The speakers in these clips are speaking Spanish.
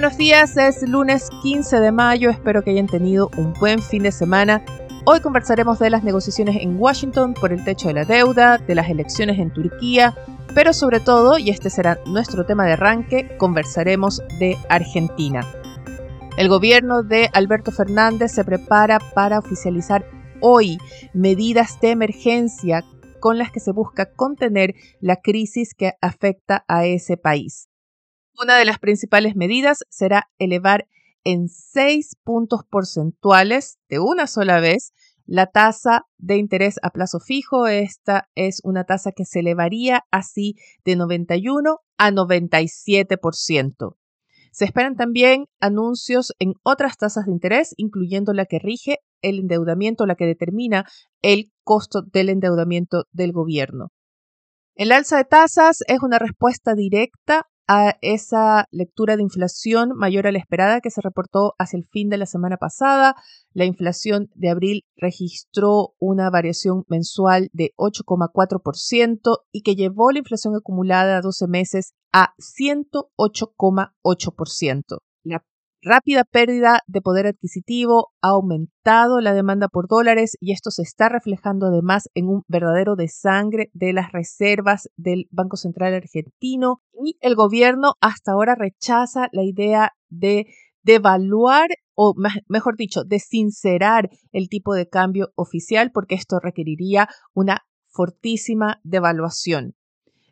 Buenos días, es lunes 15 de mayo, espero que hayan tenido un buen fin de semana. Hoy conversaremos de las negociaciones en Washington por el techo de la deuda, de las elecciones en Turquía, pero sobre todo, y este será nuestro tema de arranque, conversaremos de Argentina. El gobierno de Alberto Fernández se prepara para oficializar hoy medidas de emergencia con las que se busca contener la crisis que afecta a ese país. Una de las principales medidas será elevar en seis puntos porcentuales de una sola vez la tasa de interés a plazo fijo. Esta es una tasa que se elevaría así de 91 a 97%. Se esperan también anuncios en otras tasas de interés, incluyendo la que rige el endeudamiento, la que determina el costo del endeudamiento del gobierno. El alza de tasas es una respuesta directa a esa lectura de inflación mayor a la esperada que se reportó hacia el fin de la semana pasada. La inflación de abril registró una variación mensual de 8,4% y que llevó la inflación acumulada a 12 meses a 108,8%. La rápida pérdida de poder adquisitivo ha aumentado la demanda por dólares y esto se está reflejando además en un verdadero desangre de las reservas del Banco Central argentino y el gobierno hasta ahora rechaza la idea de devaluar o mejor dicho, de sincerar el tipo de cambio oficial porque esto requeriría una fortísima devaluación.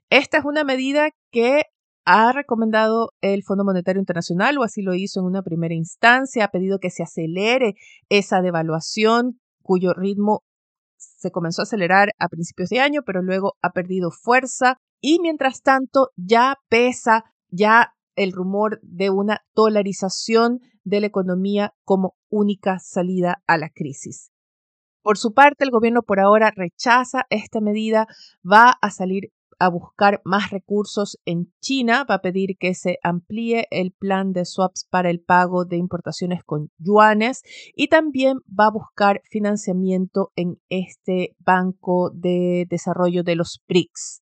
Esta es una medida que ha recomendado el Fondo Monetario Internacional, o así lo hizo en una primera instancia, ha pedido que se acelere esa devaluación, cuyo ritmo se comenzó a acelerar a principios de año, pero luego ha perdido fuerza. Y mientras tanto, ya pesa ya el rumor de una dolarización de la economía como única salida a la crisis. Por su parte, el gobierno por ahora rechaza esta medida, va a salir a buscar más recursos en China, va a pedir que se amplíe el plan de swaps para el pago de importaciones con yuanes y también va a buscar financiamiento en este Banco de Desarrollo de los BRICS.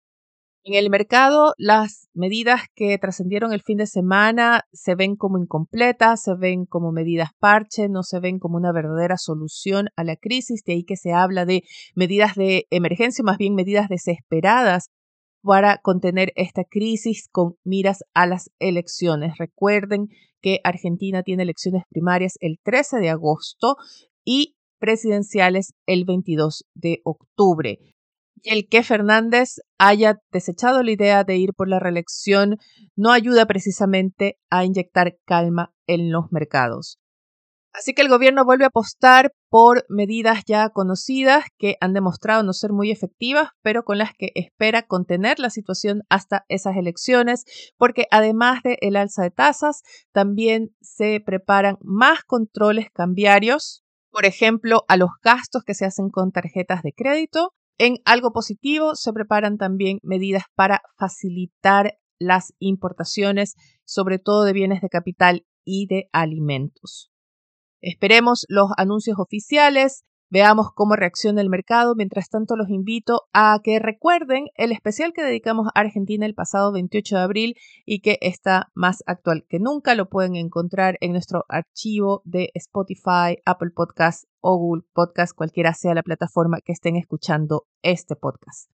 En el mercado, las medidas que trascendieron el fin de semana se ven como incompletas, se ven como medidas parche, no se ven como una verdadera solución a la crisis, de ahí que se habla de medidas de emergencia, más bien medidas desesperadas para contener esta crisis con miras a las elecciones. Recuerden que Argentina tiene elecciones primarias el 13 de agosto y presidenciales el 22 de octubre. Y el que Fernández haya desechado la idea de ir por la reelección no ayuda precisamente a inyectar calma en los mercados. Así que el gobierno vuelve a apostar por medidas ya conocidas que han demostrado no ser muy efectivas, pero con las que espera contener la situación hasta esas elecciones, porque además del el alza de tasas, también se preparan más controles cambiarios, por ejemplo, a los gastos que se hacen con tarjetas de crédito. En algo positivo, se preparan también medidas para facilitar las importaciones, sobre todo de bienes de capital y de alimentos. Esperemos los anuncios oficiales, veamos cómo reacciona el mercado. Mientras tanto, los invito a que recuerden el especial que dedicamos a Argentina el pasado 28 de abril y que está más actual que nunca. Lo pueden encontrar en nuestro archivo de Spotify, Apple Podcast o Google Podcast, cualquiera sea la plataforma que estén escuchando este podcast.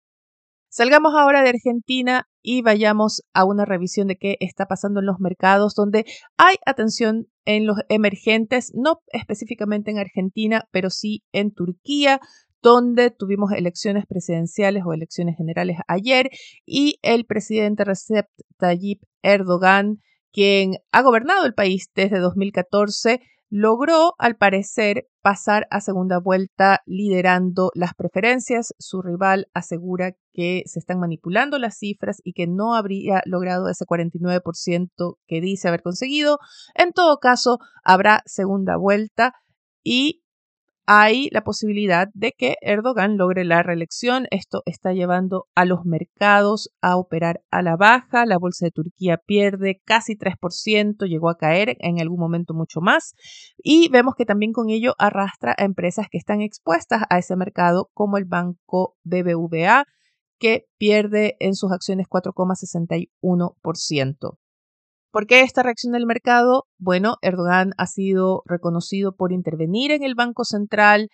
Salgamos ahora de Argentina y vayamos a una revisión de qué está pasando en los mercados donde hay atención en los emergentes, no específicamente en Argentina, pero sí en Turquía, donde tuvimos elecciones presidenciales o elecciones generales ayer y el presidente Recep Tayyip Erdogan, quien ha gobernado el país desde 2014, logró, al parecer, pasar a segunda vuelta liderando las preferencias. Su rival asegura que se están manipulando las cifras y que no habría logrado ese 49% que dice haber conseguido. En todo caso, habrá segunda vuelta y hay la posibilidad de que Erdogan logre la reelección. Esto está llevando a los mercados a operar a la baja. La bolsa de Turquía pierde casi 3%, llegó a caer en algún momento mucho más. Y vemos que también con ello arrastra a empresas que están expuestas a ese mercado, como el banco BBVA, que pierde en sus acciones 4,61%. ¿Por qué esta reacción del mercado? Bueno, Erdogan ha sido reconocido por intervenir en el Banco Central,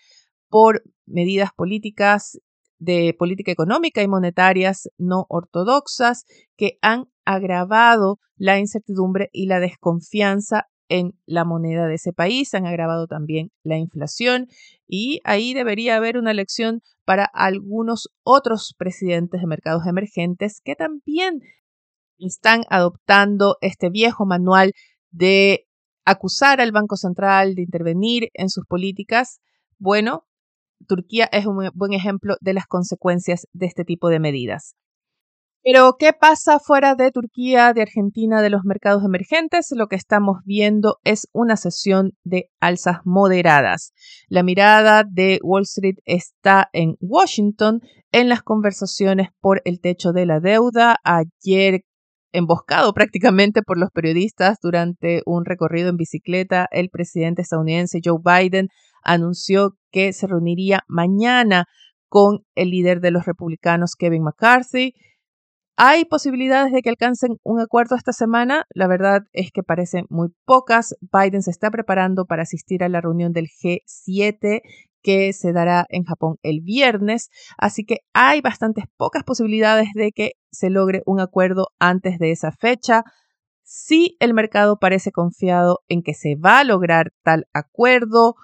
por medidas políticas de política económica y monetarias no ortodoxas que han agravado la incertidumbre y la desconfianza en la moneda de ese país, han agravado también la inflación y ahí debería haber una lección para algunos otros presidentes de mercados emergentes que también están adoptando este viejo manual de acusar al Banco Central de intervenir en sus políticas, bueno, Turquía es un buen ejemplo de las consecuencias de este tipo de medidas. Pero, ¿qué pasa fuera de Turquía, de Argentina, de los mercados emergentes? Lo que estamos viendo es una sesión de alzas moderadas. La mirada de Wall Street está en Washington en las conversaciones por el techo de la deuda. Ayer emboscado prácticamente por los periodistas durante un recorrido en bicicleta, el presidente estadounidense Joe Biden anunció que se reuniría mañana con el líder de los republicanos, Kevin McCarthy. ¿Hay posibilidades de que alcancen un acuerdo esta semana? La verdad es que parecen muy pocas. Biden se está preparando para asistir a la reunión del G7 que se dará en Japón el viernes, así que hay bastantes pocas posibilidades de que se logre un acuerdo antes de esa fecha. Si el mercado parece confiado en que se va a lograr tal acuerdo,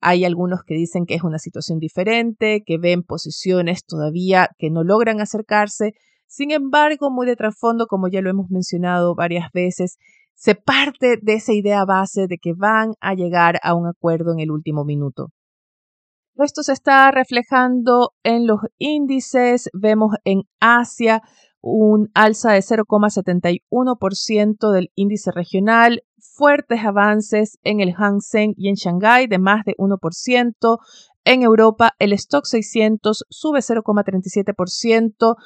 hay algunos que dicen que es una situación diferente, que ven posiciones todavía que no logran acercarse. Sin embargo, muy de trasfondo, como ya lo hemos mencionado varias veces, se parte de esa idea base de que van a llegar a un acuerdo en el último minuto. Esto se está reflejando en los índices. Vemos en Asia un alza de 0,71% del índice regional, fuertes avances en el Hang Seng y en Shanghái de más de 1%. En Europa, el stock 600 sube 0,37%.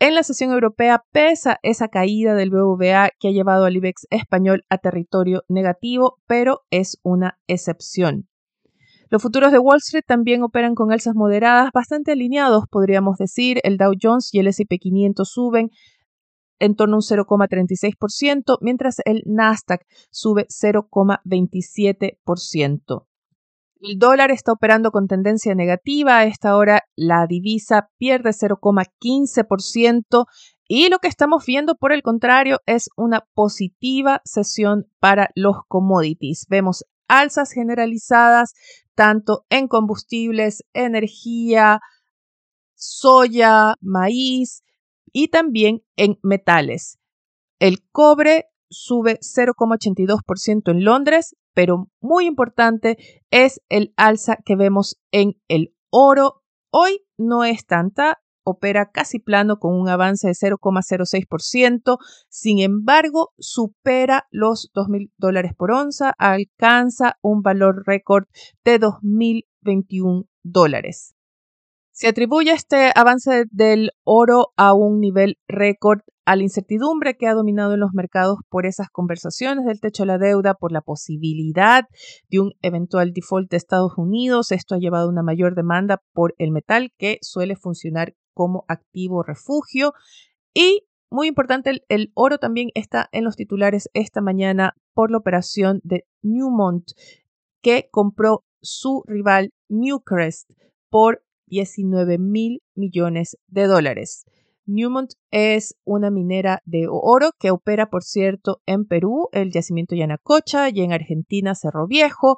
En la sesión europea pesa esa caída del BVA que ha llevado al IBEX español a territorio negativo, pero es una excepción. Los futuros de Wall Street también operan con alzas moderadas, bastante alineados, podríamos decir. El Dow Jones y el SP 500 suben en torno a un 0,36%, mientras el Nasdaq sube 0,27%. El dólar está operando con tendencia negativa. A esta hora la divisa pierde 0,15% y lo que estamos viendo, por el contrario, es una positiva sesión para los commodities. Vemos alzas generalizadas tanto en combustibles, energía, soya, maíz y también en metales. El cobre sube 0,82% en Londres, pero muy importante es el alza que vemos en el oro. Hoy no es tanta, opera casi plano con un avance de 0,06%, sin embargo, supera los 2.000 dólares por onza, alcanza un valor récord de 2.021 dólares. Se atribuye este avance del oro a un nivel récord a la incertidumbre que ha dominado en los mercados por esas conversaciones del techo de la deuda, por la posibilidad de un eventual default de Estados Unidos. Esto ha llevado a una mayor demanda por el metal que suele funcionar como activo refugio. Y muy importante, el, oro también está en los titulares esta mañana por la operación de Newmont, que compró su rival Newcrest por 19 mil millones de dólares. Newmont es una minera de oro que opera, por cierto, en Perú, el yacimiento Yanacocha, y en Argentina, Cerro Viejo,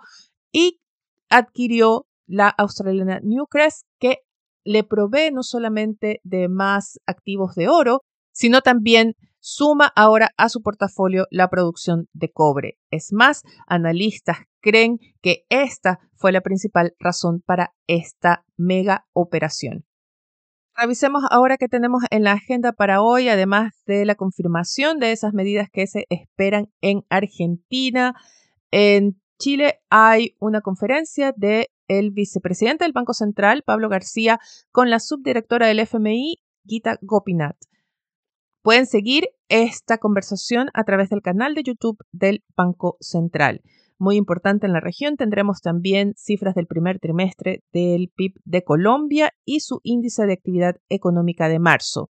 y adquirió la australiana Newcrest, que le provee no solamente de más activos de oro, sino también suma ahora a su portafolio la producción de cobre. Es más, analistas creen que esta fue la principal razón para esta mega operación. Revisemos ahora qué tenemos en la agenda para hoy, además de la confirmación de esas medidas que se esperan en Argentina. En Chile hay una conferencia de el vicepresidente del Banco Central, Pablo García, con la subdirectora del FMI, Gita Gopinath. Pueden seguir esta conversación a través del canal de YouTube del Banco Central. Muy importante en la región, tendremos también cifras del primer trimestre del PIB de Colombia y su índice de actividad económica de marzo.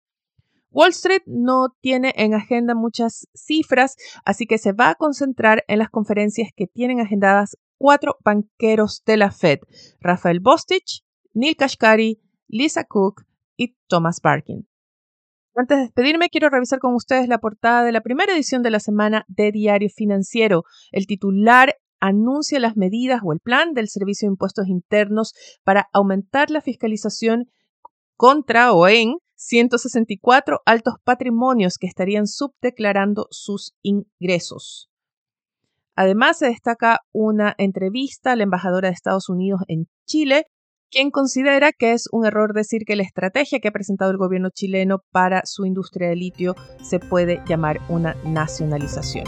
Wall Street no tiene en agenda muchas cifras, así que se va a concentrar en las conferencias que tienen agendadas cuatro banqueros de la Fed, Rafael Bostich, Neil Kashkari, Lisa Cook y Thomas Barkin. Antes de despedirme, quiero revisar con ustedes la portada de la primera edición de la semana de Diario Financiero. El titular anuncia las medidas o el plan del Servicio de Impuestos Internos para aumentar la fiscalización contra o en 164 altos patrimonios que estarían subdeclarando sus ingresos. Además, se destaca una entrevista a la embajadora de Estados Unidos en Chile, quien considera que es un error decir que la estrategia que ha presentado el gobierno chileno para su industria de litio se puede llamar una nacionalización.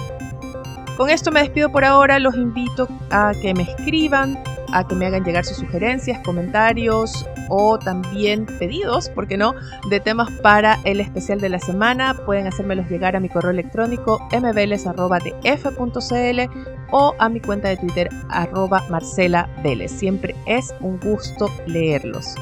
Con esto me despido por ahora, los invito a que me escriban, a que me hagan llegar sus sugerencias, comentarios o también pedidos, ¿por qué no?, de temas para el especial de la semana. Pueden hacérmelos llegar a mi correo electrónico mveles.df.cl o a mi cuenta de Twitter arroba. Siempre es un gusto leerlos.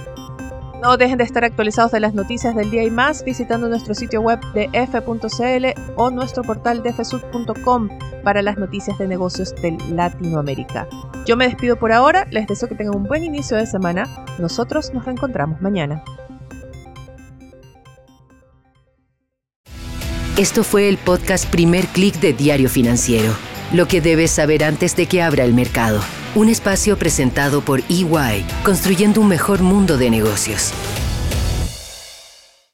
No dejen de estar actualizados de las noticias del día y más visitando nuestro sitio web de f.cl o nuestro portal dfsud.com para las noticias de negocios de Latinoamérica. Yo me despido por ahora, les deseo que tengan un buen inicio de semana. Nosotros nos reencontramos mañana. Esto fue el podcast Primer Click de Diario Financiero, lo que debes saber antes de que abra el mercado. Un espacio presentado por EY, construyendo un mejor mundo de negocios.